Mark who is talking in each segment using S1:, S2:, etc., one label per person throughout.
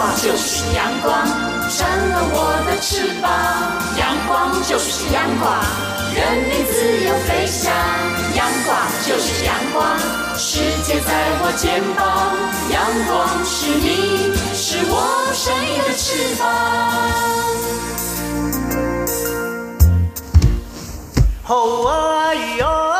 S1: 光就是阳光，扇了我的翅膀。阳光就是阳光，任你自由飞翔。阳光就是阳光，世界在我肩膀。阳光是你，是我生命的翅膀。好啊哟。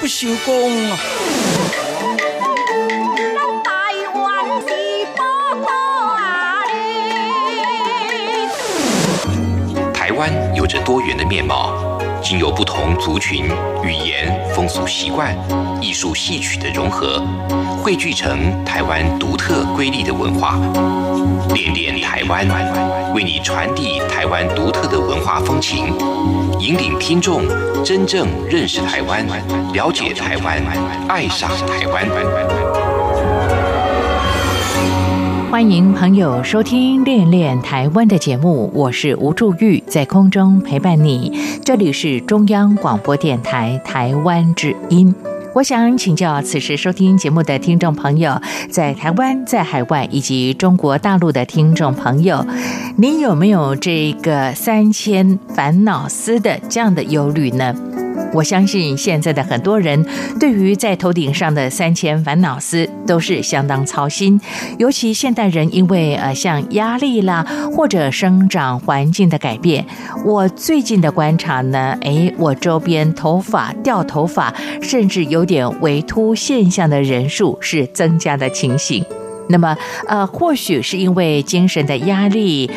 S1: 不收工啊！
S2: 台湾有着多元的面貌，经由不同族群、语言、风俗习惯、艺术戏曲的融合，汇聚成台湾独特瑰丽的文化。恋恋台湾，为你传递台湾独特的文化风情，引领听众真正认识台湾，了解台湾，爱上台湾。
S3: 欢迎朋友收听《恋恋台湾》的节目，我是吴祝玉，在空中陪伴你。这里是中央广播电台台湾之音。我想请教此时收听节目的听众朋友，在台湾、在海外以及中国大陆的听众朋友，您有没有这个三千烦恼丝的这样的忧虑呢？我相信现在的很多人对于在头顶上的三千烦恼丝都是相当操心，尤其现代人因为呃像压力啦或者生长环境的改变，我最近的观察呢，哎，我周边头发掉头发甚至有点微秃现象的人数是增加的情形。那么呃，或许是因为精神的压力。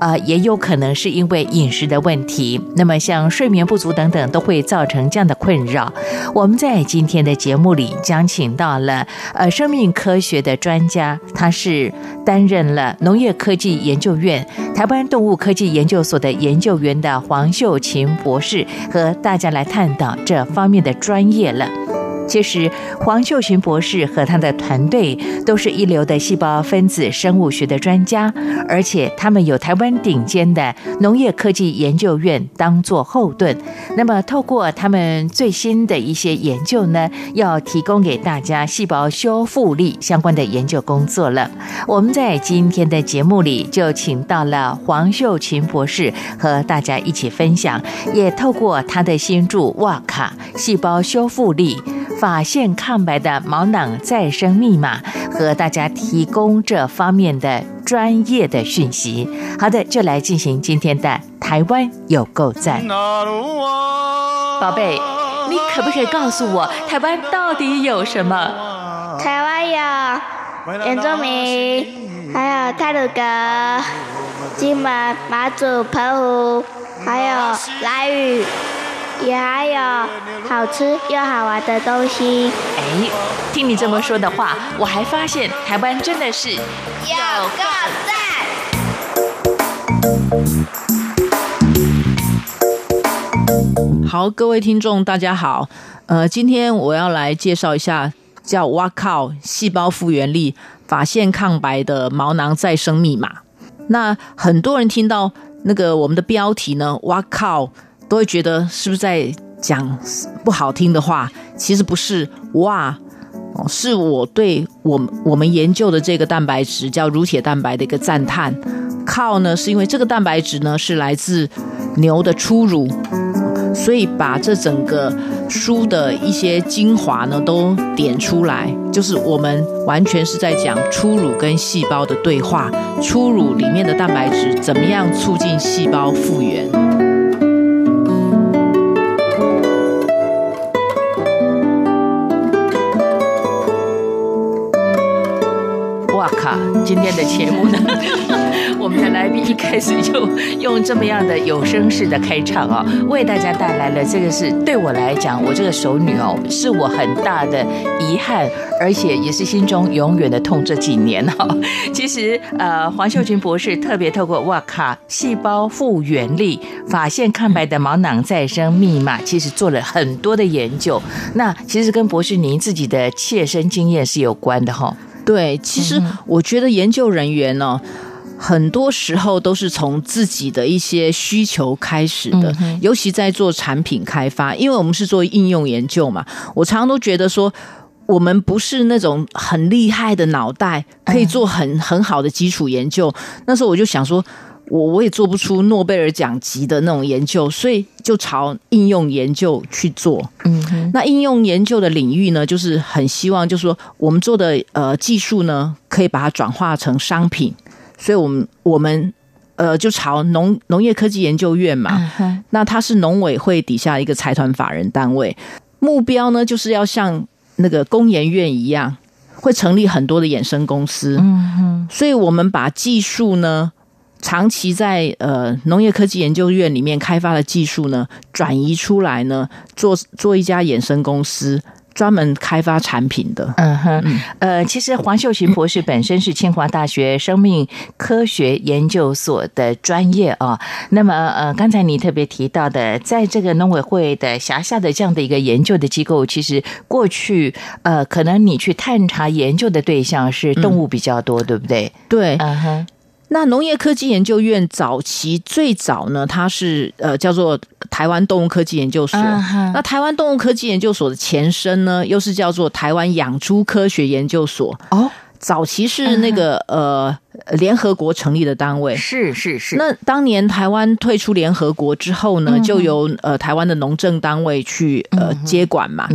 S3: 呃，也有可能是因为饮食的问题，那么像睡眠不足等等，都会造成这样的困扰。我们在今天的节目里将请到了呃生命科学的专家，他是担任了农业科技研究院台湾动物科技研究所的研究员的黄秀琴博士，和大家来探讨这方面的专业了。其实，黄秀群博士和他的团队都是一流的细胞分子生物学的专家，而且他们有台湾顶尖的农业科技研究院当做后盾。那么，透过他们最新的一些研究呢，要提供给大家细胞修复力相关的研究工作了。我们在今天的节目里就请到了黄秀群博士和大家一起分享，也透过他的新著《哇卡细胞修复力》。发现抗白的毛囊再生密码，和大家提供这方面的专业的讯息。好的，就来进行今天的台湾有够赞。宝贝，你可不可以告诉我，台湾到底有什么？
S4: 台湾有原住民，还有泰鲁格、金门、马祖、澎湖，还有来屿。也还有好吃又好玩的东西。
S3: 哎，听你这么说的话，我还发现台湾真的是有
S4: 个赞。
S5: 好，各位听众，大家好。呃，今天我要来介绍一下叫“哇靠”细胞复原力发现抗白的毛囊再生密码。那很多人听到那个我们的标题呢，“哇靠”。都会觉得是不是在讲不好听的话？其实不是，哇，哦是我对我我们研究的这个蛋白质叫乳铁蛋白的一个赞叹。靠呢，是因为这个蛋白质呢是来自牛的初乳，所以把这整个书的一些精华呢都点出来，就是我们完全是在讲初乳跟细胞的对话，初乳里面的蛋白质怎么样促进细胞复原。
S3: 今天的节目呢，我们的来宾一开始就用这么样的有声式的开场啊，为大家带来了这个是对我来讲，我这个熟女哦，是我很大的遗憾，而且也是心中永远的痛。这几年哈，其实呃，黄秀群博士特别透过哇卡细胞复原力发现抗白的毛囊再生密码，其实做了很多的研究。那其实跟博士您自己的切身经验是有关的哈。
S5: 对，其实我觉得研究人员呢，很多时候都是从自己的一些需求开始的，尤其在做产品开发，因为我们是做应用研究嘛。我常常都觉得说，我们不是那种很厉害的脑袋，可以做很很好的基础研究。那时候我就想说。我我也做不出诺贝尔奖级的那种研究，所以就朝应用研究去做。嗯，那应用研究的领域呢，就是很希望，就是说我们做的呃技术呢，可以把它转化成商品。所以，我们我们呃就朝农农业科技研究院嘛，那它是农委会底下一个财团法人单位，目标呢就是要像那个工研院一样，会成立很多的衍生公司。嗯哼，所以我们把技术呢。长期在呃农业科技研究院里面开发的技术呢，转移出来呢，做做一家衍生公司，专门开发产品的。
S3: 嗯哼，呃，其实黄秀琴博士本身是清华大学生命科学研究所的专业啊。那么呃，刚才你特别提到的，在这个农委会的辖下的这样的一个研究的机构，其实过去呃，可能你去探查研究的对象是动物比较多，对不对？
S5: 对，嗯哼。那农业科技研究院早期最早呢，它是呃叫做台湾动物科技研究所。那台湾动物科技研究所的前身呢，又是叫做台湾养猪科学研究所。哦。早期是那个呃联合国成立的单位，
S3: 是是是。
S5: 那当年台湾退出联合国之后呢，就由呃台湾的农政单位去呃接管嘛。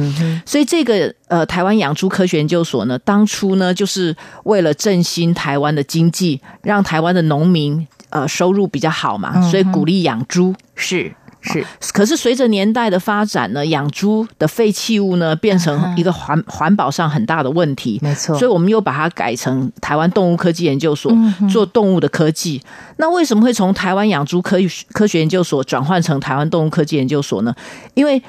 S5: 所以这个呃台湾养猪科学研究所呢，当初呢就是为了振兴台湾的经济，让台湾的农民呃收入比较好嘛，所以鼓励养猪
S3: 是。是，
S5: 可是随着年代的发展呢，养猪的废弃物呢变成一个环环保上很大的问题，
S3: 没错。
S5: 所以我们又把它改成台湾动物科技研究所做动物的科技。那为什么会从台湾养猪科科学研究所转换成台湾动物科技研究所呢？因为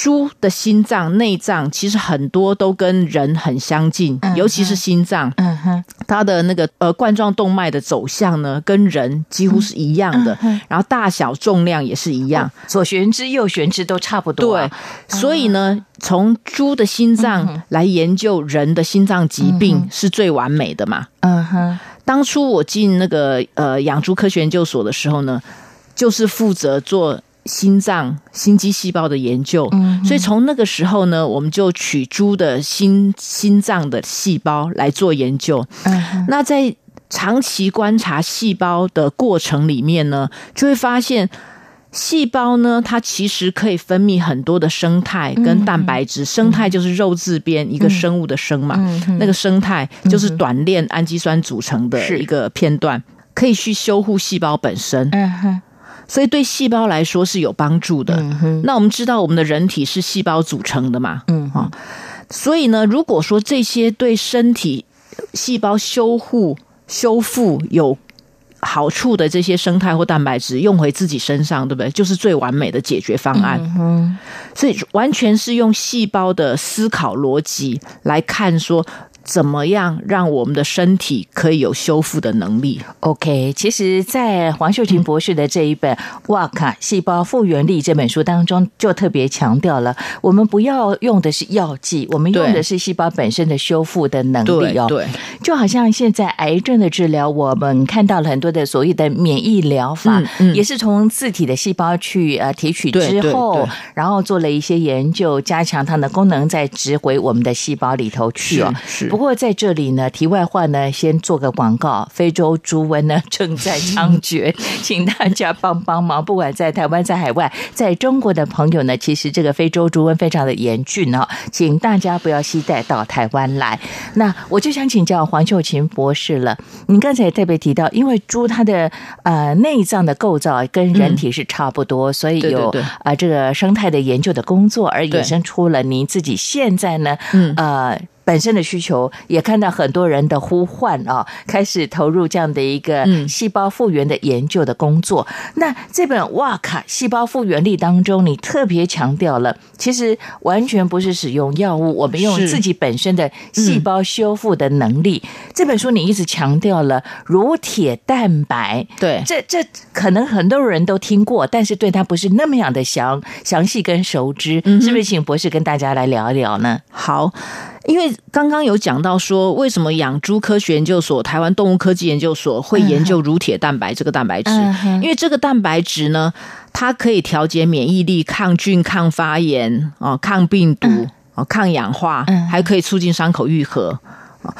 S5: 猪的心脏、内脏其实很多都跟人很相近，尤其是心脏。嗯哼，它的那个呃冠状动脉的走向呢，跟人几乎是一样的，然后大小、重量也是一样，
S3: 左旋支、右旋支都差不多。
S5: 对，所以呢，从猪的心脏来研究人的心脏疾病是最完美的嘛。嗯哼，当初我进那个呃养猪科学研究所的时候呢，就是负责做。心脏、心肌细胞的研究，所以从那个时候呢，我们就取猪的心心脏的细胞来做研究。那在长期观察细胞的过程里面呢，就会发现细胞呢，它其实可以分泌很多的生态跟蛋白质。生态就是肉字边一个生物的生嘛，那个生态就是短链氨基酸组成的一个片段，可以去修护细胞本身。所以对细胞来说是有帮助的。那我们知道我们的人体是细胞组成的嘛？嗯啊，所以呢，如果说这些对身体细胞修护、修复有好处的这些生态或蛋白质用回自己身上，对不对？就是最完美的解决方案。嗯，所以完全是用细胞的思考逻辑来看说。怎么样让我们的身体可以有修复的能力
S3: ？OK，其实，在黄秀琴博士的这一本《哇卡细胞复原力》这本书当中，就特别强调了，我们不要用的是药剂，我们用的是细胞本身的修复的能力哦。
S5: 对，
S3: 就好像现在癌症的治疗，我们看到了很多的所谓的免疫疗法，也是从自体的细胞去呃提取之后，然后做了一些研究，加强它的功能，再植回我们的细胞里头去哦。
S5: 是。
S3: 不过在这里呢，题外话呢，先做个广告。非洲猪瘟呢正在猖獗，请大家帮帮忙。不管在台湾、在海外、在中国的朋友呢，其实这个非洲猪瘟非常的严峻哦，请大家不要携带到台湾来。那我就想请教黄秀琴博士了。您刚才特别提到，因为猪它的呃内脏的构造跟人体是差不多，所以有啊这个生态的研究的工作，而衍生出了您自己现在呢，呃。本身的需求，也看到很多人的呼唤啊，开始投入这样的一个细胞复原的研究的工作。那这本《哇卡细胞复原力》当中，你特别强调了，其实完全不是使用药物，我们用自己本身的细胞修复的能力。这本书你一直强调了乳铁蛋白，
S5: 对，
S3: 这这可能很多人都听过，但是对它不是那么样的详详细跟熟知，是不是？请博士跟大家来聊一聊呢？
S5: 好。因为刚刚有讲到说，为什么养猪科学研究所、台湾动物科技研究所会研究乳铁蛋白这个蛋白质？因为这个蛋白质呢，它可以调节免疫力、抗菌、抗发炎啊、抗病毒啊、抗氧化，还可以促进伤口愈合啊。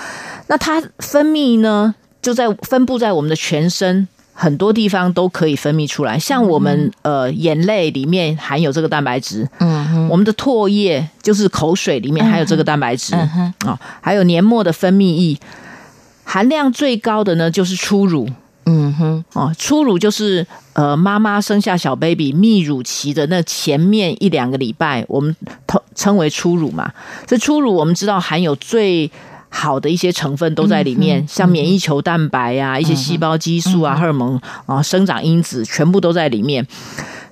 S5: 那它分泌呢，就在分布在我们的全身。很多地方都可以分泌出来，像我们呃眼泪里面含有这个蛋白质，嗯哼，我们的唾液就是口水里面含有这个蛋白质，啊，还有黏膜的分泌液，含量最高的呢就是初乳，嗯哼，哦，初乳就是呃妈妈生下小 baby 泌乳期的那前面一两个礼拜，我们称称为初乳嘛，所以初乳我们知道含有最。好的一些成分都在里面，像免疫球蛋白呀、一些细胞激素啊、荷尔蒙啊、生长因子，全部都在里面。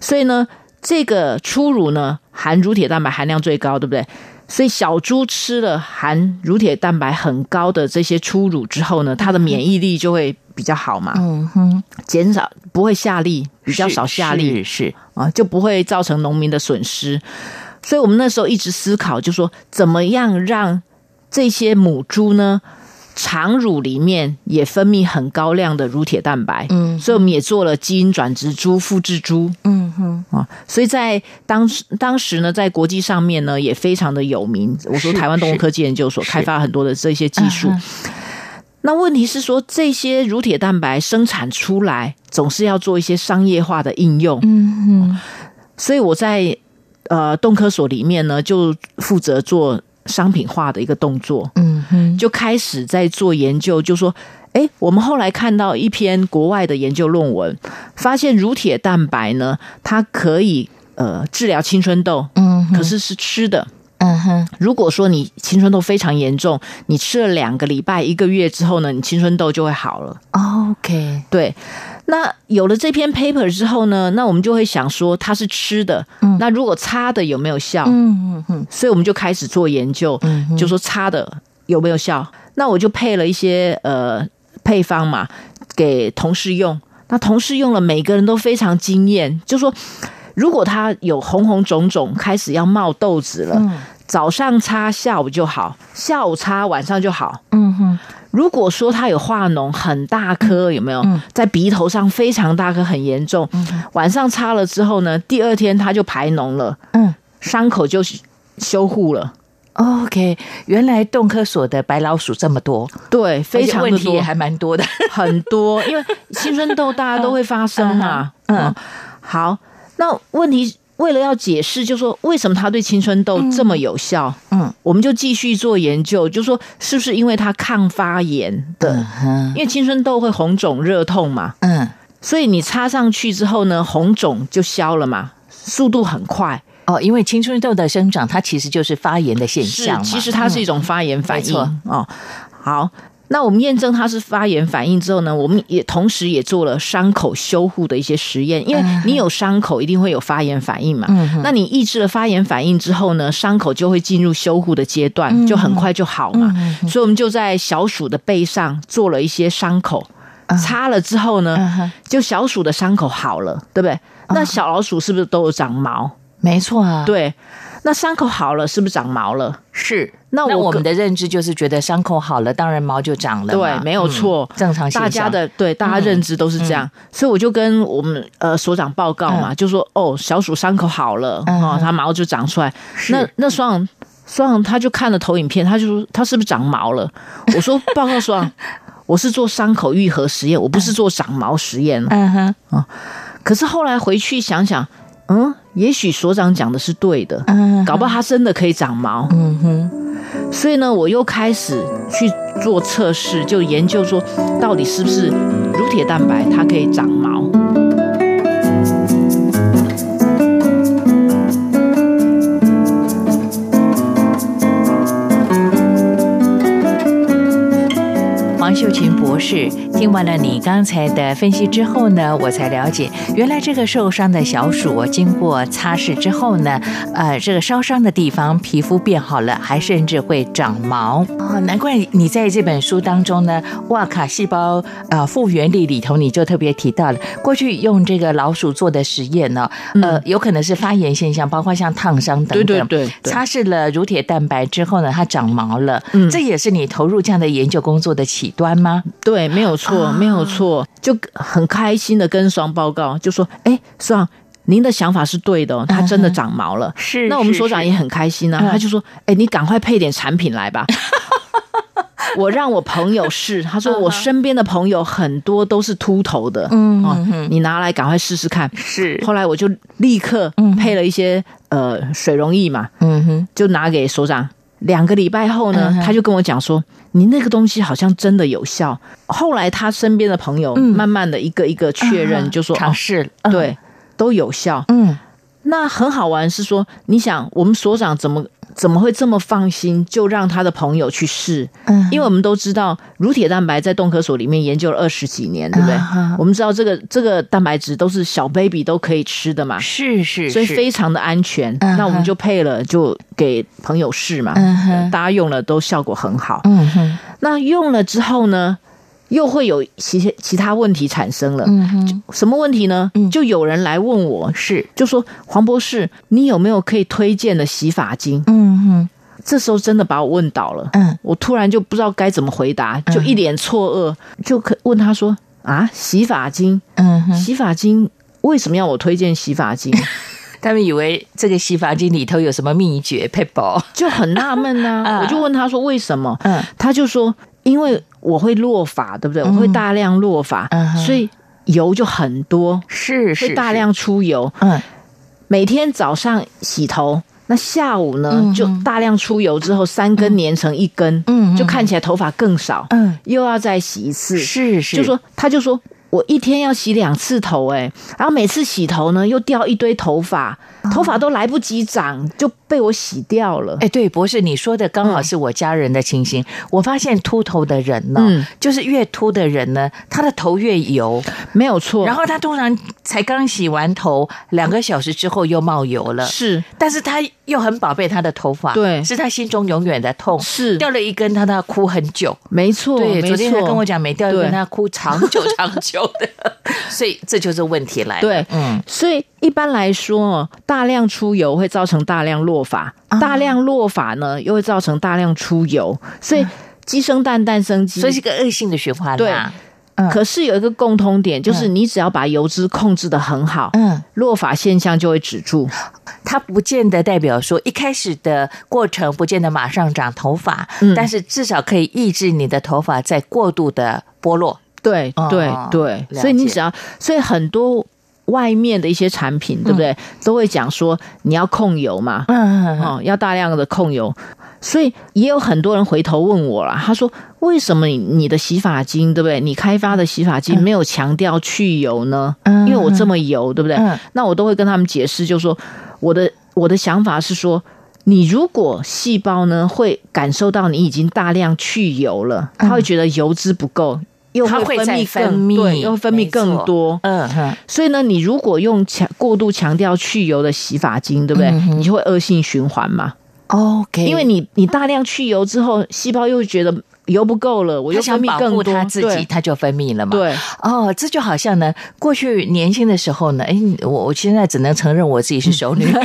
S5: 所以呢，这个初乳呢，含乳铁蛋白含量最高，对不对？所以小猪吃了含乳铁蛋白很高的这些初乳之后呢，它的免疫力就会比较好嘛。嗯哼，减少不会下痢，比较少下痢
S3: 是
S5: 啊，就不会造成农民的损失。所以我们那时候一直思考，就说怎么样让。这些母猪呢，肠乳里面也分泌很高量的乳铁蛋白，嗯，所以我们也做了基因转植猪、复制猪，嗯哼啊，所以在当时当时呢，在国际上面呢也非常的有名。我说台湾动物科技研究所开发很多的这些技术。那问题是说，这些乳铁蛋白生产出来，总是要做一些商业化的应用，嗯哼，所以我在呃动科所里面呢，就负责做。商品化的一个动作，嗯哼，就开始在做研究，就说，哎，我们后来看到一篇国外的研究论文，发现乳铁蛋白呢，它可以呃治疗青春痘，嗯，可是是吃的，嗯哼。如果说你青春痘非常严重，你吃了两个礼拜、一个月之后呢，你青春痘就会好了。
S3: OK，
S5: 对。那有了这篇 paper 之后呢，那我们就会想说它是吃的，那如果擦的有没有效？嗯嗯嗯，所以我们就开始做研究，就说擦的有没有效？那我就配了一些呃配方嘛，给同事用。那同事用了，每个人都非常惊艳，就说如果他有红红肿肿，开始要冒痘子了，早上擦下午就好，下午擦晚上就好。嗯哼。如果说他有化脓很大颗，有没有？在鼻头上非常大颗很严重？晚上擦了之后呢，第二天他就排脓了，嗯，伤口就修护了。
S3: OK，原来动科所的白老鼠这么多，
S5: 对，非常的
S3: 多，还蛮多的，
S5: 很多，因为青春痘大家都会发生嘛。嗯，好，那问题。为了要解释，就说为什么它对青春痘这么有效？嗯，我们就继续做研究，就说是不是因为它抗发炎的？因为青春痘会红肿热痛嘛。嗯，所以你擦上去之后呢，红肿就消了嘛，速度很快。
S3: 哦，因为青春痘的生长，它其实就是发炎的现象
S5: 其实它是一种发炎反应。哦，好。那我们验证它是发炎反应之后呢，我们也同时也做了伤口修护的一些实验，因为你有伤口一定会有发炎反应嘛。那你抑制了发炎反应之后呢，伤口就会进入修护的阶段，就很快就好嘛。所以我们就在小鼠的背上做了一些伤口，擦了之后呢，就小鼠的伤口好了，对不对？那小老鼠是不是都有长毛？
S3: 没错啊，
S5: 对。那伤口好了，是不是长毛了？
S3: 是。那我们的认知就是觉得伤口好了，当然毛就长了。
S5: 对，没有错，
S3: 正常
S5: 大家的对大家认知都是这样，所以我就跟我们呃所长报告嘛，就说哦，小鼠伤口好了，哦，它毛就长出来。那那双双他就看了投影片，他就说他是不是长毛了？我说报告双，我是做伤口愈合实验，我不是做长毛实验。嗯哼啊，可是后来回去想想。嗯，也许所长讲的是对的，搞不好它真的可以长毛。嗯哼，所以呢，我又开始去做测试，就研究说，到底是不是乳铁蛋白它可以长毛。
S3: 王秀琴博士。听完了你刚才的分析之后呢，我才了解，原来这个受伤的小鼠经过擦拭之后呢，呃，这个烧伤的地方皮肤变好了，还甚至会长毛哦。难怪你在这本书当中呢，哇卡细胞呃复原力里头，你就特别提到了过去用这个老鼠做的实验呢，呃，有可能是发炎现象，包括像烫伤等
S5: 等。对对对。
S3: 擦拭了乳铁蛋白之后呢，它长毛了。嗯，这也是你投入这样的研究工作的起端吗？
S5: 对，没有错。错，没有错，就很开心的跟双报告，就说：“哎，双，您的想法是对的，它真的长毛了。”
S3: 是，
S5: 那我们所长也很开心啊，他就说：“哎，你赶快配点产品来吧。”我让我朋友试，他说我身边的朋友很多都是秃头的，嗯，你拿来赶快试试看。
S3: 是，
S5: 后来我就立刻配了一些呃水溶液嘛，嗯哼，就拿给所长。两个礼拜后呢，他就跟我讲说：“你那个东西好像真的有效。”后来他身边的朋友慢慢的一个一个确认，就说：“
S3: 尝试
S5: 对都有效。”嗯，那很好玩是说，你想我们所长怎么？怎么会这么放心？就让他的朋友去试，嗯，因为我们都知道乳铁蛋白在动科所里面研究了二十几年，对不对？我们知道这个这个蛋白质都是小 baby 都可以吃的嘛，
S3: 是是，
S5: 所以非常的安全。那我们就配了，就给朋友试嘛，大家用了都效果很好。嗯哼，那用了之后呢？又会有其其他问题产生了，什么问题呢？就有人来问我，是就说黄博士，你有没有可以推荐的洗发精？嗯哼，这时候真的把我问倒了，嗯，我突然就不知道该怎么回答，就一脸错愕，就可问他说啊，洗发精，嗯，洗发精为什么要我推荐洗发精？
S3: 他们以为这个洗发精里头有什么秘诀配宝，
S5: 就很纳闷呐。我就问他说为什么？嗯，他就说因为。我会落发，对不对？我会大量落发，所以油就很多，
S3: 是
S5: 会大量出油。嗯，每天早上洗头，那下午呢就大量出油之后，三根粘成一根，嗯，就看起来头发更少。嗯，又要再洗一次，
S3: 是是，
S5: 就说他就说。我一天要洗两次头，哎，然后每次洗头呢，又掉一堆头发，头发都来不及长，就被我洗掉了。
S3: 哎，对，博士，你说的刚好是我家人的情形。我发现秃头的人呢，就是越秃的人呢，他的头越油，
S5: 没有错。
S3: 然后他通常才刚洗完头，两个小时之后又冒油了。
S5: 是，
S3: 但是他又很宝贝他的头发，
S5: 对，
S3: 是他心中永远的痛。
S5: 是，
S3: 掉了一根，他他哭很久。
S5: 没错，
S3: 对，昨天他跟我讲，没掉一根他哭长久长久。的，所以这就是问题来了。
S5: 对，嗯，所以一般来说，大量出油会造成大量落发，大量落发呢又会造成大量出油，所以鸡生蛋，蛋生鸡，
S3: 所以是个恶性的循环。
S5: 对，可是有一个共通点，就是你只要把油脂控制的很好，嗯，落发现象就会止住。
S3: 它不见得代表说一开始的过程不见得马上长头发，但是至少可以抑制你的头发在过度的剥落。
S5: 对对对，所以你只要，所以很多外面的一些产品，对不对？都会讲说你要控油嘛，嗯，哦，要大量的控油。所以也有很多人回头问我了，他说：“为什么你你的洗发精，对不对？你开发的洗发精没有强调去油呢？因为我这么油，对不对？那我都会跟他们解释，就是说我的我的想法是说，你如果细胞呢会感受到你已经大量去油了，他会觉得油脂不够。”又会分泌更对，又会分泌更多。嗯哼，所以呢，你如果用强过度强调去油的洗发精，对不对？你就会恶性循环嘛。
S3: OK，
S5: 因为你你大量去油之后，细胞又觉得油不够了，我又分泌更多，
S3: 它自己它就分泌了嘛。
S5: 对，
S3: 哦，这就好像呢，过去年轻的时候呢，哎，我我现在只能承认我自己是熟女。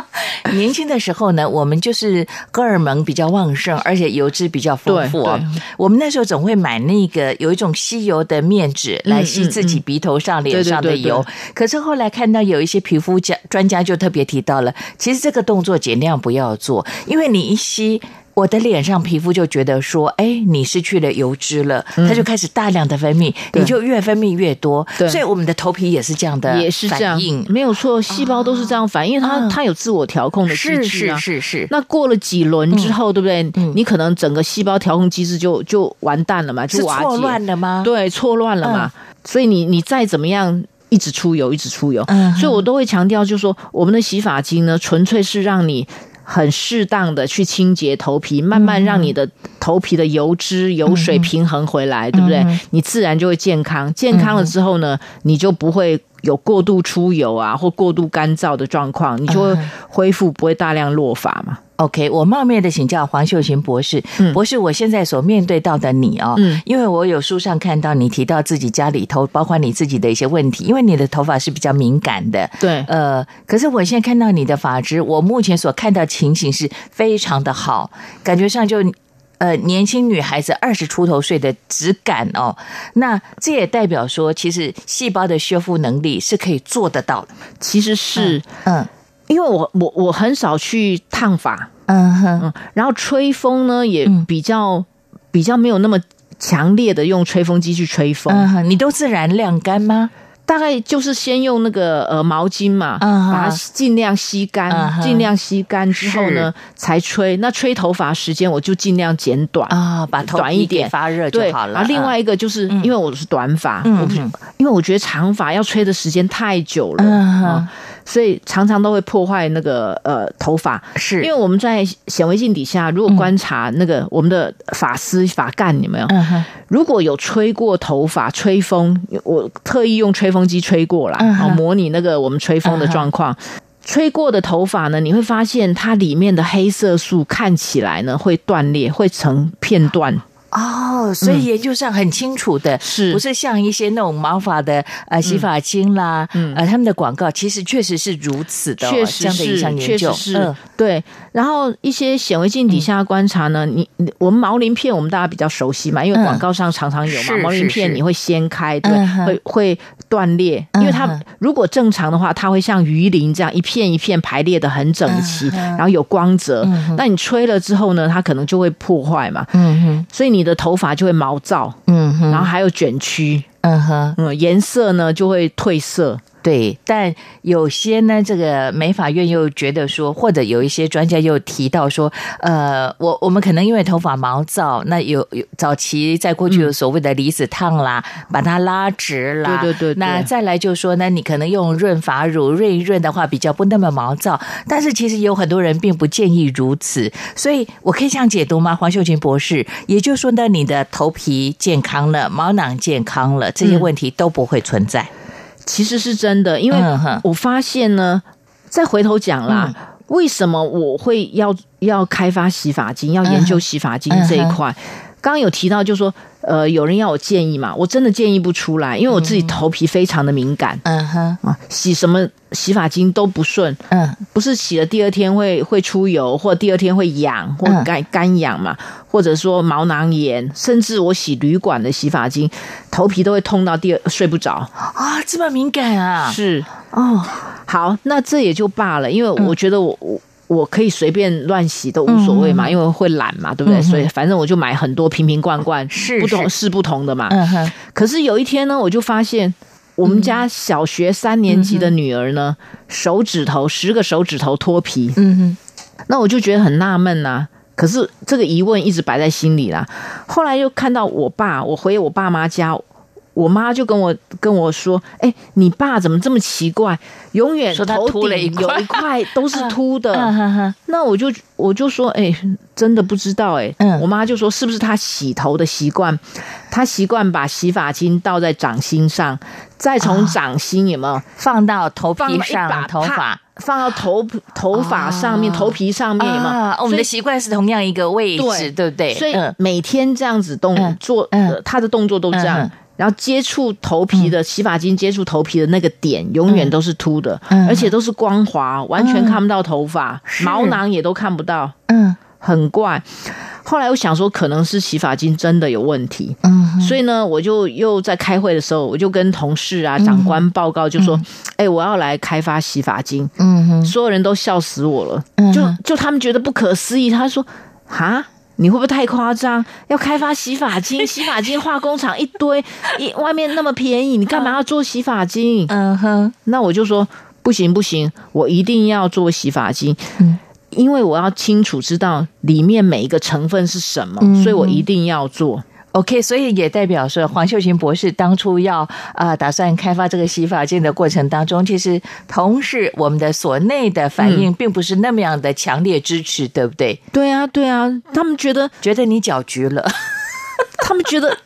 S3: 年轻的时候呢，我们就是荷尔蒙比较旺盛，而且油脂比较丰富哦。我们那时候总会买那个有一种吸油的面纸来吸自己鼻头上、脸上的油。可是后来看到有一些皮肤家专家就特别提到了，其实这个动作尽量不要做，因为你一吸。我的脸上皮肤就觉得说，哎，你失去了油脂了，它就开始大量的分泌，你就越分泌越多。所以我们的头皮也是这样的，
S5: 也是这样，没有错，细胞都是这样反应，因为它它有自我调控的机制
S3: 啊，是是是。
S5: 那过了几轮之后，对不对？你可能整个细胞调控机制就就完蛋了嘛，就瓦解
S3: 错乱了吗？
S5: 对，错乱了嘛。所以你你再怎么样，一直出油，一直出油，所以我都会强调，就是说我们的洗发精呢，纯粹是让你。很适当的去清洁头皮，慢慢让你的头皮的油脂、油水平衡回来，对不对？你自然就会健康。健康了之后呢，你就不会有过度出油啊，或过度干燥的状况，你就会恢复，不会大量落发嘛。
S3: OK，我冒昧的请教黄秀琴博士，博士，我现在所面对到的你哦，因为我有书上看到你提到自己家里头，包括你自己的一些问题，因为你的头发是比较敏感的，
S5: 对，
S3: 呃，可是我现在看到你的发质，我目前所看到情形是非常的好，感觉上就呃年轻女孩子二十出头岁的质感哦，那这也代表说，其实细胞的修复能力是可以做得到的，
S5: 其实是，嗯。因为我我我很少去烫发，
S3: 嗯哼，
S5: 然后吹风呢也比较比较没有那么强烈的用吹风机去吹风，
S3: 你都自然晾干吗？
S5: 大概就是先用那个呃毛巾嘛，把它尽量吸干，尽量吸干之后呢才吹。那吹头发时间我就尽量剪短
S3: 啊，把短一点
S5: 发
S3: 热就好了。
S5: 然后另外一个就是因为我是短发，因为我觉得长发要吹的时间太久了。所以常常都会破坏那个呃头发，
S3: 是
S5: 因为我们在显微镜底下，如果观察那个我们的发丝发干有没有？如果有吹过头发，吹风，我特意用吹风机吹过来，好模拟那个我们吹风的状况。吹过的头发呢，你会发现它里面的黑色素看起来呢会断裂，会成片段。
S3: 哦，所以研究上很清楚的，
S5: 是。
S3: 不是像一些那种毛发的呃洗发精啦，呃他们的广告其实确实是如此的，
S5: 确实
S3: 是，
S5: 确实是，对。然后一些显微镜底下观察呢，你我们毛鳞片我们大家比较熟悉嘛，因为广告上常常有嘛，毛鳞片你会掀开，对，会会断裂，因为它如果正常的话，它会像鱼鳞这样一片一片排列的很整齐，然后有光泽。那你吹了之后呢，它可能就会破坏嘛，嗯哼，所以你。的头发就会毛躁，嗯哼，然后还有卷曲，嗯哼，嗯，颜色呢就会褪色。
S3: 对，但有些呢，这个美法院又觉得说，或者有一些专家又提到说，呃，我我们可能因为头发毛躁，那有有早期在过去有所谓的离子烫啦，把它拉直啦，
S5: 对对对。
S3: 那再来就说呢，你可能用润发乳润一润的话，比较不那么毛躁。但是其实有很多人并不建议如此，所以我可以这样解读吗？黄秀琴博士，也就是说呢，你的头皮健康了，毛囊健康了，这些问题都不会存在。
S5: 其实是真的，因为我发现呢，再回头讲啦，为什么我会要要开发洗发精，要研究洗发精这一块？刚刚有提到，就说。呃，有人要我建议嘛？我真的建议不出来，因为我自己头皮非常的敏感。嗯哼，啊，洗什么洗发精都不顺。嗯，不是洗了第二天会会出油，或第二天会痒或干干痒嘛？或者说毛囊炎，甚至我洗旅馆的洗发精，头皮都会痛到第二睡不着
S3: 啊！这么敏感啊？
S5: 是哦。好，那这也就罢了，因为我觉得我我。我可以随便乱洗都无所谓嘛，因为会懒嘛，对不对？所以反正我就买很多瓶瓶罐罐，
S3: 是
S5: 不同是不同的嘛。可是有一天呢，我就发现我们家小学三年级的女儿呢，手指头十个手指头脱皮。嗯哼，那我就觉得很纳闷呐。可是这个疑问一直摆在心里啦。后来又看到我爸，我回我爸妈家。我妈就跟我跟我说：“哎，你爸怎么这么奇怪？永远头顶有一块都是秃的。”那我就我就说：“哎，真的不知道。”哎，我妈就说：“是不是他洗头的习惯？他习惯把洗发精倒在掌心上，再从掌心有没有
S3: 放到头皮上？把头发
S5: 放到头头发上面，头皮上面嘛？
S3: 我们的习惯是同样一个位置，对不对？
S5: 所以每天这样子动作，他的动作都这样。”然后接触头皮的洗发精，接触头皮的那个点永远都是秃的，而且都是光滑，完全看不到头发，毛囊也都看不到，嗯，很怪。后来我想说，可能是洗发精真的有问题，嗯，所以呢，我就又在开会的时候，我就跟同事啊、长官报告，就说：“哎，我要来开发洗发精。”嗯哼，所有人都笑死我了，就就他们觉得不可思议。他说：“哈。”你会不会太夸张？要开发洗发精，洗发精化工厂一堆，一外面那么便宜，你干嘛要做洗发精？嗯哼，那我就说不行不行，我一定要做洗发精，因为我要清楚知道里面每一个成分是什么，所以我一定要做。
S3: OK，所以也代表说黄秀琴博士当初要啊打算开发这个洗发精的过程当中，其实同事我们的所内的反应并不是那么样的强烈支持，对不对？
S5: 对啊，对啊，他们觉得
S3: 觉得你搅局了。
S5: 他们觉得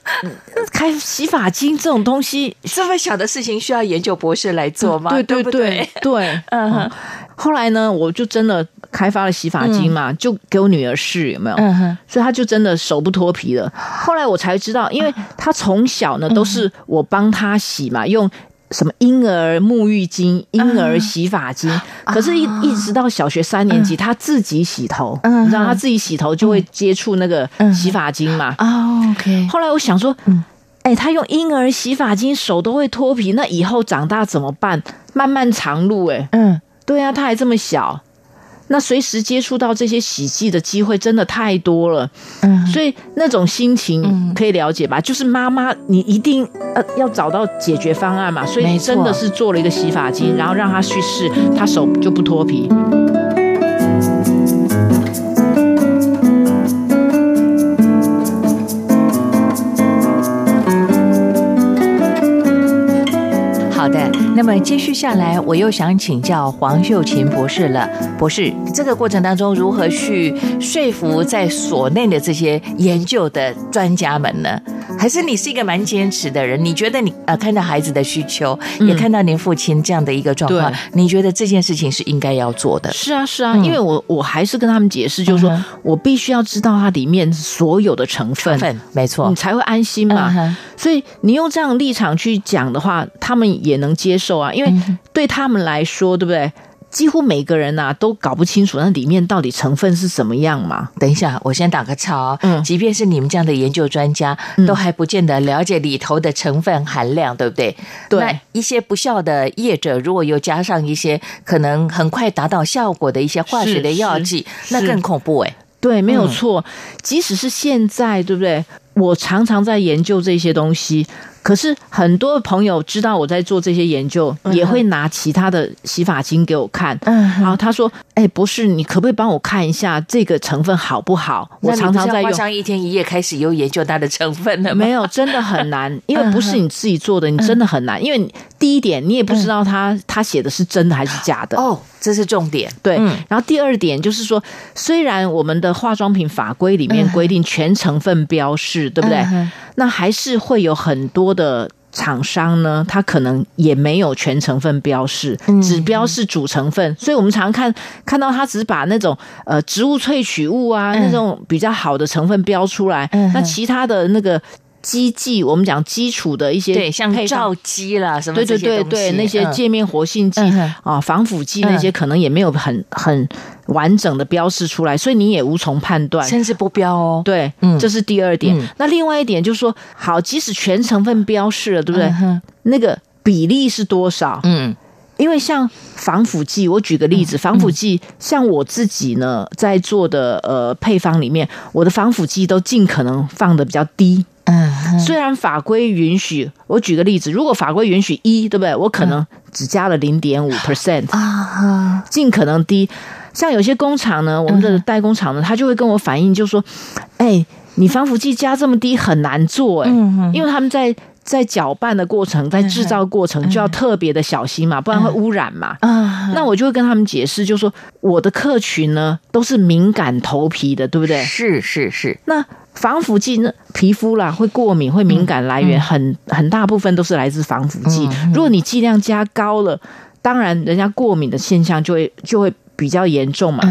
S5: 开洗发精这种东西
S3: 这么小的事情需要研究博士来做吗？
S5: 对对对对，嗯。后来呢，我就真的开发了洗发精嘛，就给我女儿试，有没有？所以她就真的手不脱皮了。后来我才知道，因为她从小呢都是我帮她洗嘛，用。什么婴儿沐浴巾、婴儿洗发精，可是，一一直到小学三年级，他自己洗头，你知道，他自己洗头就会接触那个洗发精嘛。
S3: 哦，OK。
S5: 后来我想说，哎，他用婴儿洗发精，手都会脱皮，那以后长大怎么办？漫漫长路，哎，嗯，对啊，他还这么小。那随时接触到这些洗剂的机会真的太多了，嗯，所以那种心情可以了解吧？就是妈妈，你一定呃要找到解决方案嘛，所以真的是做了一个洗发精，然后让他去试，他手就不脱皮。
S3: 那么接续下来，我又想请教黄秀琴博士了。博士，这个过程当中如何去说服在所内的这些研究的专家们呢？还是你是一个蛮坚持的人？你觉得你呃看到孩子的需求，也看到您父亲这样的一个状况，你觉得这件事情是应该要做的？
S5: 是啊，是啊，因为我我还是跟他们解释，就是说我必须要知道它里面所有的成分，
S3: 没错，
S5: 你才会安心嘛。所以你用这样立场去讲的话，他们也能接受。受啊，因为对他们来说，对不对？几乎每个人呐都搞不清楚那里面到底成分是什么样嘛。
S3: 等一下，我先打个岔。嗯，即便是你们这样的研究专家，都还不见得了解里头的成分含量，对不对？
S5: 对，
S3: 一些不孝的业者，如果又加上一些可能很快达到效果的一些化学的药剂，那更恐怖哎。
S5: 对，没有错。即使是现在，对不对？我常常在研究这些东西。可是很多朋友知道我在做这些研究，也会拿其他的洗发精给我看。嗯，然后他说：“哎，博士，你可不可以帮我看一下这个成分好不好？”我常常在用。
S3: 上一天一夜开始又研究它的成分了。
S5: 没有，真的很难，因为 不是你自己做的，你真的很难。因为第一点，你也不知道他他写的是真的还是假的。
S3: 哦，这是重点。
S5: 对，然后第二点就是说，虽然我们的化妆品法规里面规定全成分标示，对不对？那还是会有很多的厂商呢，他可能也没有全成分标示，只标示主成分，所以我们常看看到他只把那种呃植物萃取物啊那种比较好的成分标出来，那其他的那个。基剂，我们讲基础的一些，
S3: 对，像皂基啦，什么
S5: 对对对对，那些界面活性剂啊、防腐剂那些，可能也没有很很完整的标示出来，所以你也无从判断，
S3: 甚至不标哦。
S5: 对，嗯这是第二点。那另外一点就是说，好，即使全成分标示了，对不对？那个比例是多少？嗯，因为像防腐剂，我举个例子，防腐剂像我自己呢，在做的呃配方里面，我的防腐剂都尽可能放的比较低。嗯，虽然法规允许，我举个例子，如果法规允许一，对不对？我可能只加了零点五 percent 啊，尽可能低。像有些工厂呢，我们的代工厂呢，他就会跟我反映，就说：“哎，你防腐剂加这么低很难做，哎，因为他们在在搅拌的过程，在制造过程就要特别的小心嘛，不然会污染嘛。”啊，那我就会跟他们解释，就说我的客群呢都是敏感头皮的，对不对？
S3: 是是是，
S5: 那。防腐剂呢？皮肤啦会过敏、会敏感，来源很很大部分都是来自防腐剂。如果你剂量加高了，当然人家过敏的现象就会就会比较严重嘛。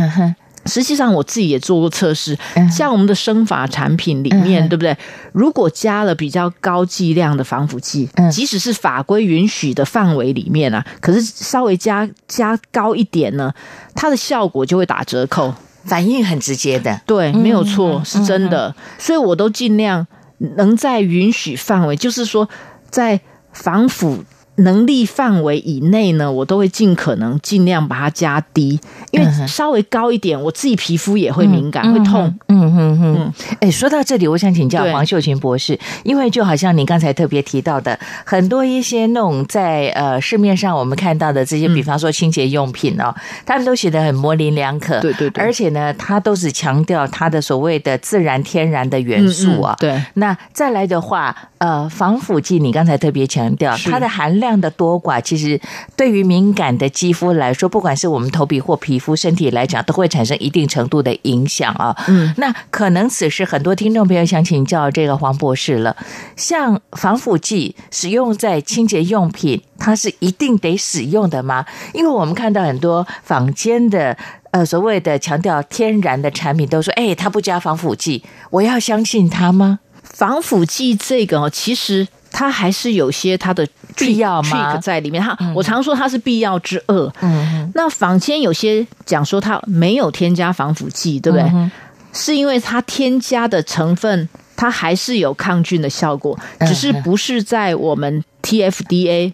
S5: 实际上我自己也做过测试，像我们的生发产品里面，对不对？如果加了比较高剂量的防腐剂，即使是法规允许的范围里面啊，可是稍微加加高一点呢，它的效果就会打折扣。
S3: 反应很直接的，
S5: 对，没有错，是真的。所以我都尽量能在允许范围，就是说在防腐能力范围以内呢，我都会尽可能尽量把它加低，因为稍微高一点，我自己皮肤也会敏感，会痛。
S3: 嗯嗯嗯。哎，说到这里，我想请教黄秀琴博士，因为就好像您刚才特别提到的，很多一些那种在呃市面上我们看到的这些，比方说清洁用品哦，他们都写的很模棱两可，
S5: 对对对，
S3: 而且呢，它都是强调它的所谓的自然天然的元素啊。
S5: 对。
S3: 那再来的话，呃，防腐剂，你刚才特别强调它的含量。量的多寡，其实对于敏感的肌肤来说，不管是我们头皮或皮肤、身体来讲，都会产生一定程度的影响啊。嗯，那可能此时很多听众朋友想请教这个黄博士了。像防腐剂使用在清洁用品，它是一定得使用的吗？因为我们看到很多坊间的呃所谓的强调天然的产品，都说哎，它不加防腐剂，我要相信它吗？
S5: 防腐剂这个哦，其实。它还是有些它的
S3: 必要吗
S5: 在里面？它我常说它是必要之恶。嗯，那坊间有些讲说它没有添加防腐剂，对不对？是因为它添加的成分，它还是有抗菌的效果，只是不是在我们 TFDA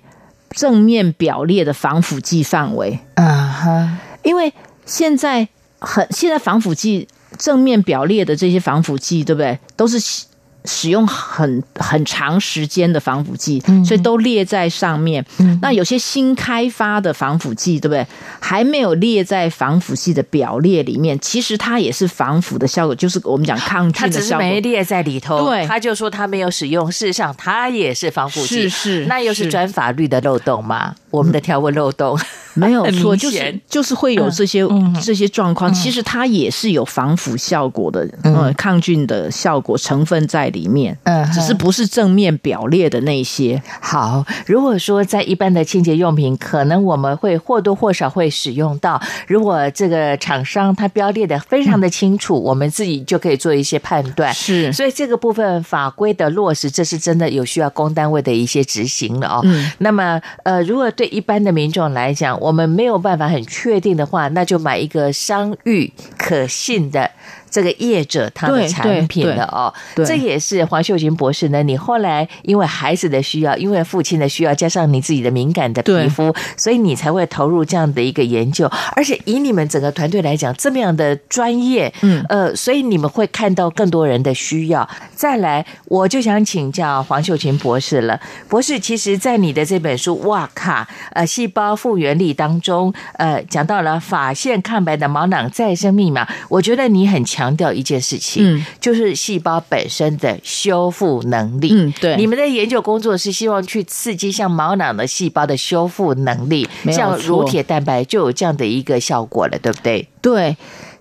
S5: 正面表列的防腐剂范围。啊哈，因为现在很现在防腐剂正面表列的这些防腐剂，对不对？都是。使用很很长时间的防腐剂，所以都列在上面。那有些新开发的防腐剂，对不对？还没有列在防腐剂的表列里面。其实它也是防腐的效果，就是我们讲抗菌的效
S3: 果它。没列在里头，
S5: 对，
S3: 他就说他没有使用。事实上，它也是防腐剂，
S5: 是是，
S3: 那又是专法律的漏洞吗？我们的条文漏洞
S5: 没有错，就是就是会有这些这些状况。其实它也是有防腐效果的，嗯，抗菌的效果成分在。里面，嗯，只是不是正面表列的那些。
S3: 好，如果说在一般的清洁用品，可能我们会或多或少会使用到。如果这个厂商它标列的非常的清楚，我们自己就可以做一些判断。
S5: 是，
S3: 所以这个部分法规的落实，这是真的有需要公单位的一些执行了哦。嗯，那么呃，如果对对一般的民众来讲，我们没有办法很确定的话，那就买一个商誉可信的。这个业者他的产品的哦，这也是黄秀琴博士呢。你后来因为孩子的需要，因为父亲的需要，加上你自己的敏感的皮肤，所以你才会投入这样的一个研究。而且以你们整个团队来讲，这么样的专业，嗯呃，所以你们会看到更多人的需要。再来，我就想请教黄秀琴博士了。博士，其实，在你的这本书《哇卡呃细胞复原力》当中，呃，讲到了法线抗白的毛囊再生密码，我觉得你很强。强调一件事情，嗯，就是细胞本身的修复能力。
S5: 嗯，对，
S3: 你们的研究工作是希望去刺激像毛囊的细胞的修复能力，像乳铁蛋白就有这样的一个效果了，对不对？
S5: 对，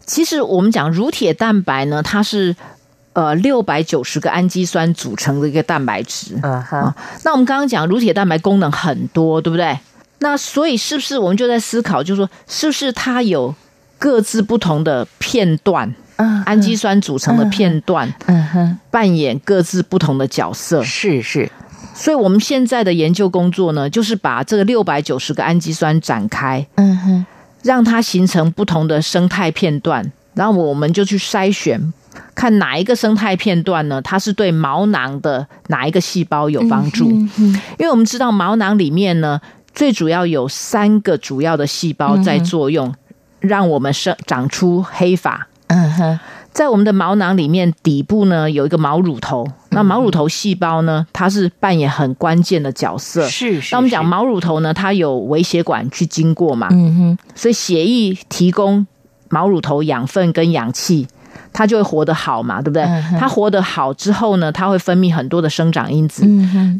S5: 其实我们讲乳铁蛋白呢，它是呃六百九十个氨基酸组成的一个蛋白质。嗯哼，那我们刚刚讲乳铁蛋白功能很多，对不对？那所以是不是我们就在思考，就是说，是不是它有各自不同的片段？氨基酸组成的片段，嗯哼，扮演各自不同的角色，
S3: 是是。
S5: 所以我们现在的研究工作呢，就是把这个六百九十个氨基酸展开，嗯哼，让它形成不同的生态片段，然后我们就去筛选，看哪一个生态片段呢，它是对毛囊的哪一个细胞有帮助。因为我们知道毛囊里面呢，最主要有三个主要的细胞在作用，让我们生长出黑发。嗯哼，在我们的毛囊里面底部呢有一个毛乳头，那毛乳头细胞呢，它是扮演很关键的角色。
S3: 是，
S5: 那我们讲毛乳头呢，它有微血管去经过嘛，嗯哼，所以血液提供毛乳头养分跟氧气，它就会活得好嘛，对不对？它活得好之后呢，它会分泌很多的生长因子，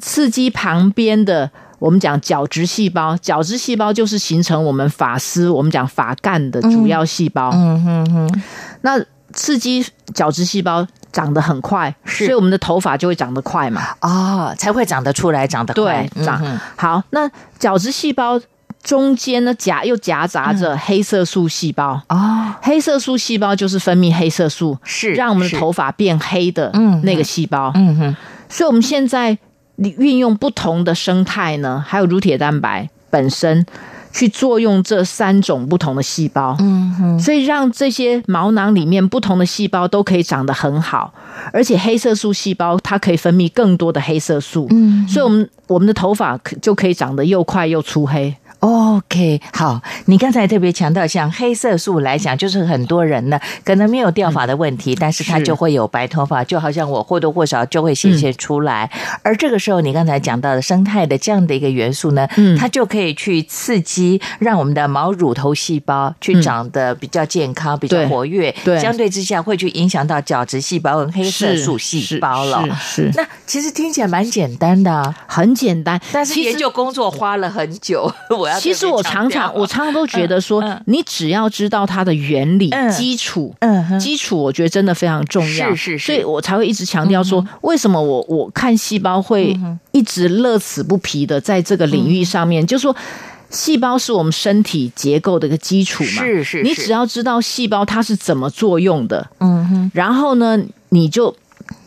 S5: 刺激旁边的我们讲角质细胞，角质细胞就是形成我们发丝，我们讲发干的主要细胞。嗯哼哼。那刺激角质细胞长得很快，所以我们的头发就会长得快嘛？
S3: 哦，才会长得出来，长得快。
S5: 长好，那角质细胞中间呢夹又夹杂着黑色素细胞哦，黑色素细胞就是分泌黑色素，
S3: 是
S5: 让我们的头发变黑的那个细胞。嗯哼，所以我们现在运用不同的生态呢，还有乳铁蛋白本身。去作用这三种不同的细胞，嗯哼，所以让这些毛囊里面不同的细胞都可以长得很好，而且黑色素细胞它可以分泌更多的黑色素，嗯，所以我们我们的头发就可以长得又快又粗黑。
S3: OK，好，你刚才特别强调，像黑色素来讲，就是很多人呢可能没有掉发的问题，但是他就会有白头发，就好像我或多或少就会显现出来。而这个时候，你刚才讲到的生态的这样的一个元素呢，它就可以去刺激，让我们的毛乳头细胞去长得比较健康、比较活跃。
S5: 对，
S3: 相对之下会去影响到角质细胞跟黑色素细胞了。
S5: 是，
S3: 那其实听起来蛮简单的，
S5: 很简单，
S3: 但是研究工作花了很久。我。
S5: 其实我常常我常常都觉得说，你只要知道它的原理基础，嗯，基础我觉得真的非常重要，
S3: 是是是，
S5: 所以我才会一直强调说，为什么我我看细胞会一直乐此不疲的在这个领域上面，就说细胞是我们身体结构的一个基础嘛，
S3: 是是，
S5: 你只要知道细胞它是怎么作用的，嗯哼，然后呢，你就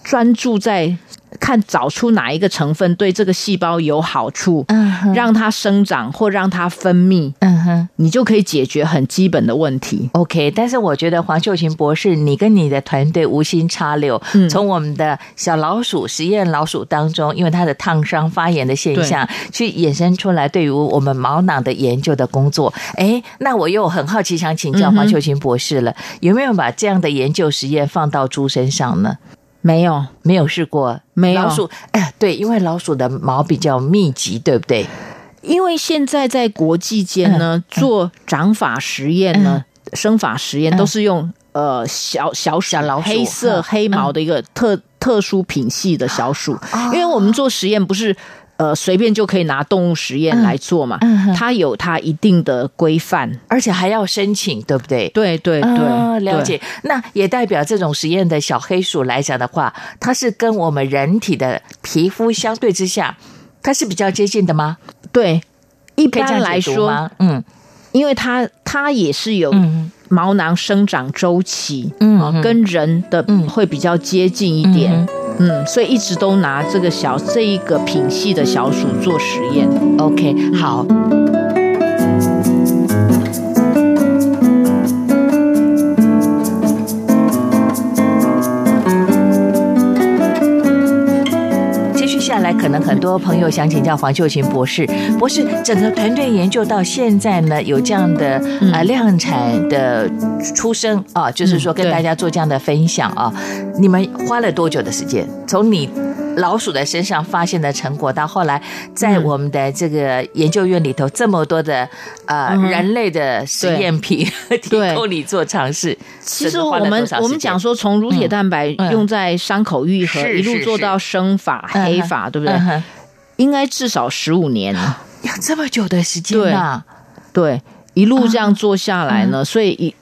S5: 专注在。看找出哪一个成分对这个细胞有好处，嗯，让它生长或让它分泌，嗯哼，你就可以解决很基本的问题。
S3: OK，但是我觉得黄秀琴博士，你跟你的团队无心插柳，从我们的小老鼠实验老鼠当中，因为它的烫伤发炎的现象，去衍生出来对于我们毛囊的研究的工作。哎，那我又很好奇，想请教黄秀琴博士了，有没有把这样的研究实验放到猪身上呢？
S5: 没有，
S3: 没有试过。
S5: 没有。
S3: 老鼠，哎，对，因为老鼠的毛比较密集，对不对？
S5: 因为现在在国际间呢，做长法实验呢，生法实验都是用呃小小小老鼠黑色黑毛的一个特特殊品系的小鼠，因为我们做实验不是。呃，随便就可以拿动物实验来做嘛？它有它一定的规范，
S3: 而且还要申请，对不对？
S5: 对对对，
S3: 了解。那也代表这种实验的小黑鼠来讲的话，它是跟我们人体的皮肤相对之下，它是比较接近的吗？
S5: 对，一般来说，嗯，因为它它也是有毛囊生长周期，嗯，跟人的会比较接近一点。嗯，嗯所以一直都拿这个小这一个品系的小鼠做实验。
S3: OK，好。来，可能很多朋友想请教黄秀琴博士。博士，整个团队研究到现在呢，有这样的啊量产的出生啊，就是说跟大家做这样的分享啊。你们花了多久的时间？从你。老鼠的身上发现的成果，到后来在我们的这个研究院里头，这么多的呃人类的实验品 提供你做尝试。
S5: 其实我们我们讲说，从乳铁蛋白用在伤口愈合，一路做到生发黑发，对不对？应该至少十五年，
S3: 要这么久的时间啊！
S5: 对，一路这样做下来呢，所以一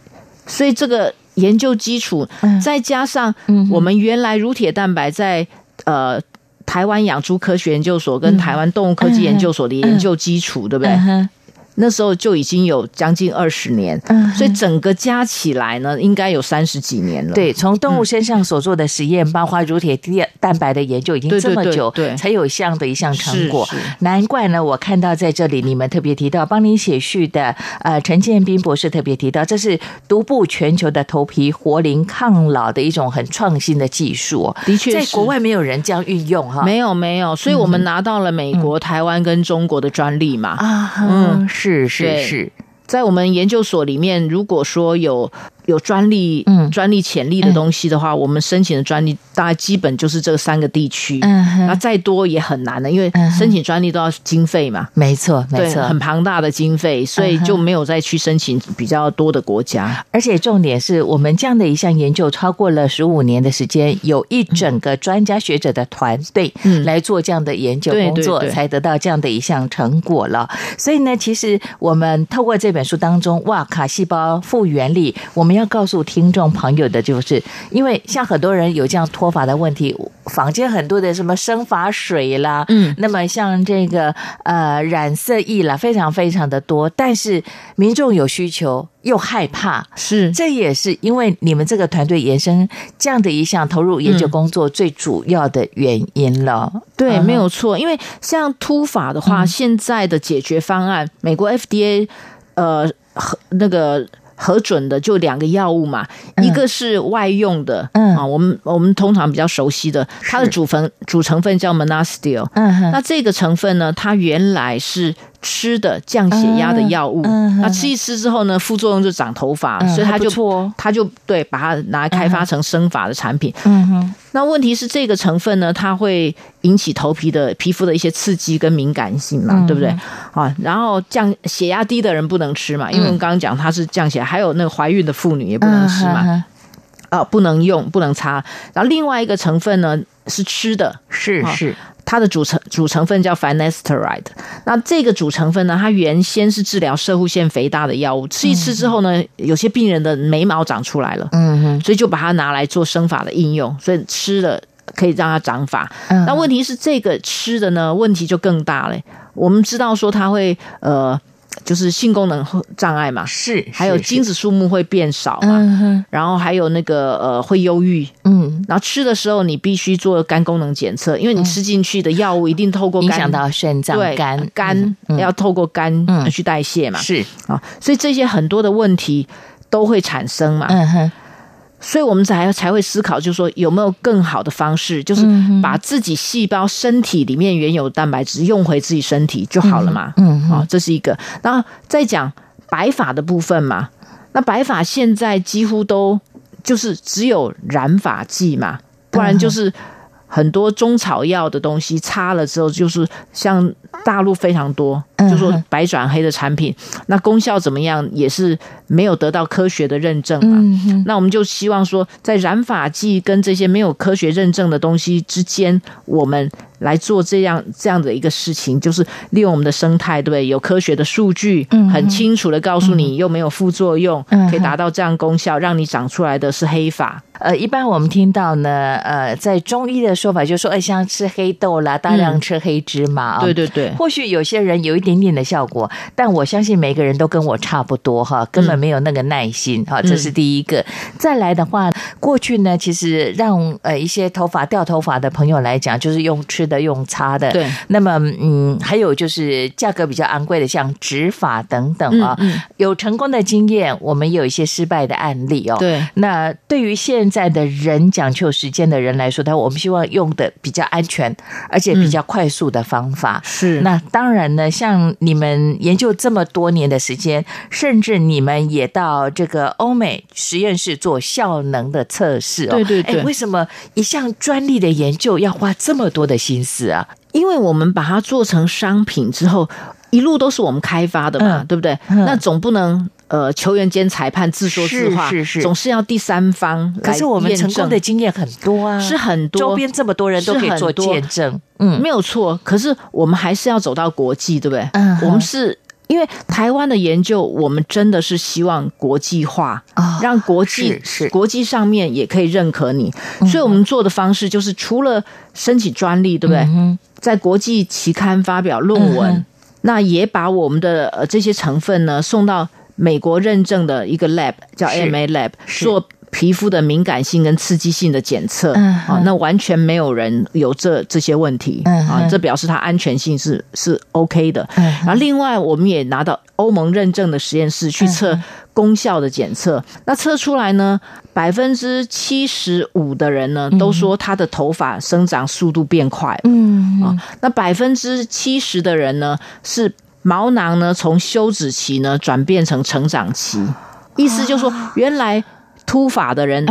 S5: 所以这个研究基础，再加上我们原来乳铁蛋白在。呃，台湾养猪科学研究所跟台湾动物科技研究所的研究基础，对不对？那时候就已经有将近二十年，所以整个加起来呢，应该有三十几年了。
S3: 对，从动物身上所做的实验，包括乳铁蛋白的研究，已经这么久，
S5: 对，
S3: 才有这样的一项成果。难怪呢，我看到在这里你们特别提到，帮您写序的呃陈建斌博士特别提到，这是独步全球的头皮活龄抗老的一种很创新的技术。
S5: 的确，
S3: 在国外没有人这样运用哈，
S5: 没有没有，所以我们拿到了美国、台湾跟中国的专利嘛。啊，
S3: 嗯。是是是，
S5: 在我们研究所里面，如果说有。有专利，嗯，专利潜力的东西的话，我们申请的专利大概基本就是这三个地区，嗯，那再多也很难的，因为申请专利都要经费嘛，
S3: 没错，没错，
S5: 很庞大的经费，所以就没有再去申请比较多的国家。
S3: 而且重点是我们这样的一项研究超过了十五年的时间，有一整个专家学者的团队来做这样的研究工作，才得到这样的一项成果了。所以呢，其实我们透过这本书当中，哇卡细胞复原力，我们。们要告诉听众朋友的，就是因为像很多人有这样脱发的问题，坊间很多的什么生发水啦，嗯，那么像这个呃染色液啦，非常非常的多，但是民众有需求又害怕，
S5: 是
S3: 这也是因为你们这个团队延伸这样的一项投入研究工作最主要的原因了。
S5: 对，没有错，因为像秃发的话，现在的解决方案，美国 FDA 呃和那个。核准的就两个药物嘛，一个是外用的，嗯。啊，我们我们通常比较熟悉的，它的主成主成分叫 Monastil，嗯，那这个成分呢，它原来是。吃的降血压的药物，那吃一吃之后呢，副作用就长头发，所以他就他就对把它拿来开发成生发的产品。嗯哼，那问题是这个成分呢，它会引起头皮的皮肤的一些刺激跟敏感性嘛，对不对？啊，然后降血压低的人不能吃嘛，因为我们刚刚讲它是降血，还有那个怀孕的妇女也不能吃嘛，啊，不能用，不能擦。然后另外一个成分呢是吃的，
S3: 是是。
S5: 它的主成主成分叫 finasteride，那这个主成分呢，它原先是治疗射护腺肥大的药物，吃一吃之后呢，有些病人的眉毛长出来了，嗯哼，所以就把它拿来做生发的应用，所以吃了可以让它长发。那问题是这个吃的呢，问题就更大了。我们知道说它会呃。就是性功能障碍嘛，
S3: 是，
S5: 还有精子数目会变少嘛，然后还有那个呃会忧郁，嗯，然后吃的时候你必须做肝功能检测，因为你吃进去的药物一定透过
S3: 影响到肾脏、肝，
S5: 肝要透过肝去代谢嘛，
S3: 是。
S5: 啊，所以这些很多的问题都会产生嘛，嗯哼。所以我们才才会思考，就是说有没有更好的方式，就是把自己细胞身体里面原有的蛋白质用回自己身体就好了嘛。嗯，好，这是一个。然后再讲白发的部分嘛，那白发现在几乎都就是只有染发剂嘛，不然就是。很多中草药的东西擦了之后，就是像大陆非常多，就说白转黑的产品，那功效怎么样也是没有得到科学的认证嘛。那我们就希望说，在染发剂跟这些没有科学认证的东西之间，我们。来做这样这样的一个事情，就是利用我们的生态，对不对？有科学的数据，很清楚的告诉你，又没有副作用，可以达到这样功效，让你长出来的是黑发。
S3: 呃，一般我们听到呢，呃，在中医的说法，就说，哎，像吃黑豆啦，大量吃黑芝麻，
S5: 对对对。
S3: 或许有些人有一点点的效果，但我相信每个人都跟我差不多哈，根本没有那个耐心哈。这是第一个。再来的话，过去呢，其实让呃一些头发掉头发的朋友来讲，就是用吃。的用擦的，
S5: 对，
S3: 那么嗯，还有就是价格比较昂贵的，像植发等等啊，有成功的经验，我们有一些失败的案例哦。
S5: 对，
S3: 那对于现在的人讲究时间的人来说，他我们希望用的比较安全，而且比较快速的方法。
S5: 是，
S3: 那当然呢，像你们研究这么多年的时间，甚至你们也到这个欧美实验室做效能的测试哦。
S5: 对对对，
S3: 为什么一项专利的研究要花这么多的心？思啊，
S5: 因为我们把它做成商品之后，一路都是我们开发的嘛，对不对？那总不能呃，球员兼裁判自说自话，
S3: 是是，
S5: 总是要第三方。
S3: 可是我们成功的经验很多啊，
S5: 是很多，
S3: 周边这么多人都可以做见证，
S5: 嗯，没有错。可是我们还是要走到国际，对不对？嗯，我们是。因为台湾的研究，我们真的是希望国际化，让国际
S3: 是
S5: 国际上面也可以认可你，所以我们做的方式就是除了申请专利，对不对？在国际期刊发表论文，那也把我们的呃这些成分呢送到美国认证的一个 lab 叫 AMA lab 做。皮肤的敏感性跟刺激性的检测，啊，那完全没有人有这这些问题，啊，这表示它安全性是是 OK 的。然后另外，我们也拿到欧盟认证的实验室去测功效的检测，那测出来呢，百分之七十五的人呢都说他的头发生长速度变快，嗯啊，那百分之七十的人呢是毛囊呢从休止期呢转变成成长期，意思就是说原来。秃发的人，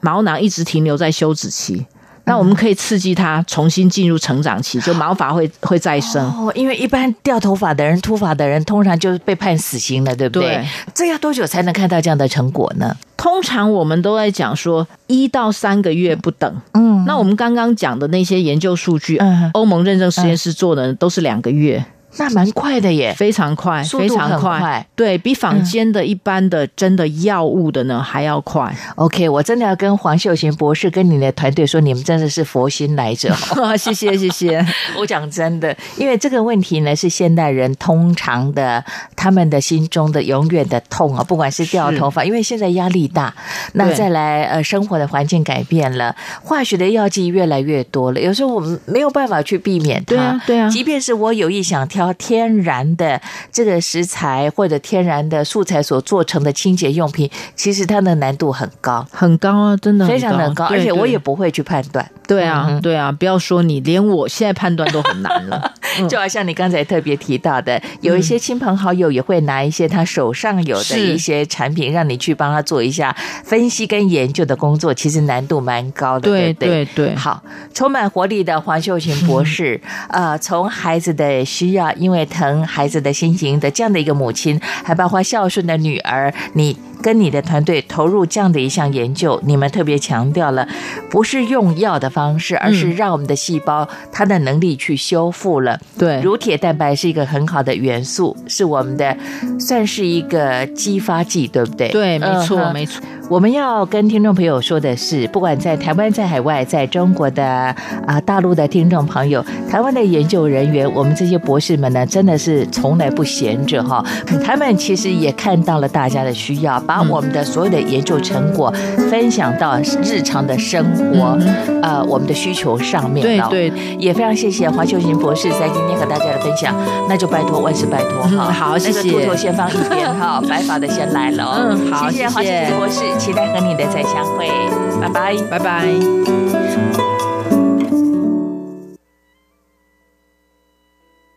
S5: 毛囊一直停留在休止期，那我们可以刺激它重新进入成长期，就毛发会会再生。
S3: 哦，因为一般掉头发的人、秃发的人，通常就是被判死刑了，对不对？这要多久才能看到这样的成果呢？
S5: 通常我们都在讲说一到三个月不等。嗯，那我们刚刚讲的那些研究数据，欧盟认证实验室做的都是两个月。
S3: 那蛮快的耶，
S5: 非常快，非常快，对比坊间的一般的真的药物的呢还要快。
S3: OK，我真的要跟黄秀琴博士跟你的团队说，你们真的是佛心来着，
S5: 谢 谢谢谢。
S3: 我讲真的，因为这个问题呢是现代人通常的他们的心中的永远的痛啊，不管是掉头发，因为现在压力大，那再来呃生活的环境改变了，化学的药剂越来越多了，有时候我们没有办法去避免它，
S5: 对啊对啊，
S3: 即便是我有意想挑。天然的这个食材或者天然的素材所做成的清洁用品，其实它的难度很高，
S5: 很高啊，真的
S3: 非常的高，而且我也不会去判断。
S5: 对啊，对啊，不要说你，连我现在判断都很难了。
S3: 就好像你刚才特别提到的，有一些亲朋好友也会拿一些他手上有的一些产品，让你去帮他做一下分析跟研究的工作，其实难度蛮高的。对
S5: 对对，
S3: 好，充满活力的黄秀琴博士，呃，从孩子的需要，因为疼孩子的心情的这样的一个母亲，还包括孝顺的女儿，你。跟你的团队投入这样的一项研究，你们特别强调了，不是用药的方式，而是让我们的细胞它的能力去修复了。
S5: 对，
S3: 乳铁蛋白是一个很好的元素，是我们的算是一个激发剂，对不对？
S5: 对，没错，没错。
S3: 我们要跟听众朋友说的是，不管在台湾、在海外、在中国的啊大陆的听众朋友，台湾的研究人员，我们这些博士们呢，真的是从来不闲着哈。他们其实也看到了大家的需要，把我们的所有的研究成果分享到日常的生活，呃，我们的需求上面。
S5: 对对，
S3: 也非常谢谢黄秀琴博士在今天和大家的分享。那就拜托万事拜托哈。
S5: 好，谢谢。
S3: 那个秃头先放一边哈，白发的先来了。
S5: 嗯，好，
S3: 谢谢黄秀琴博士。期待和你的再相会，拜拜，
S5: 拜拜。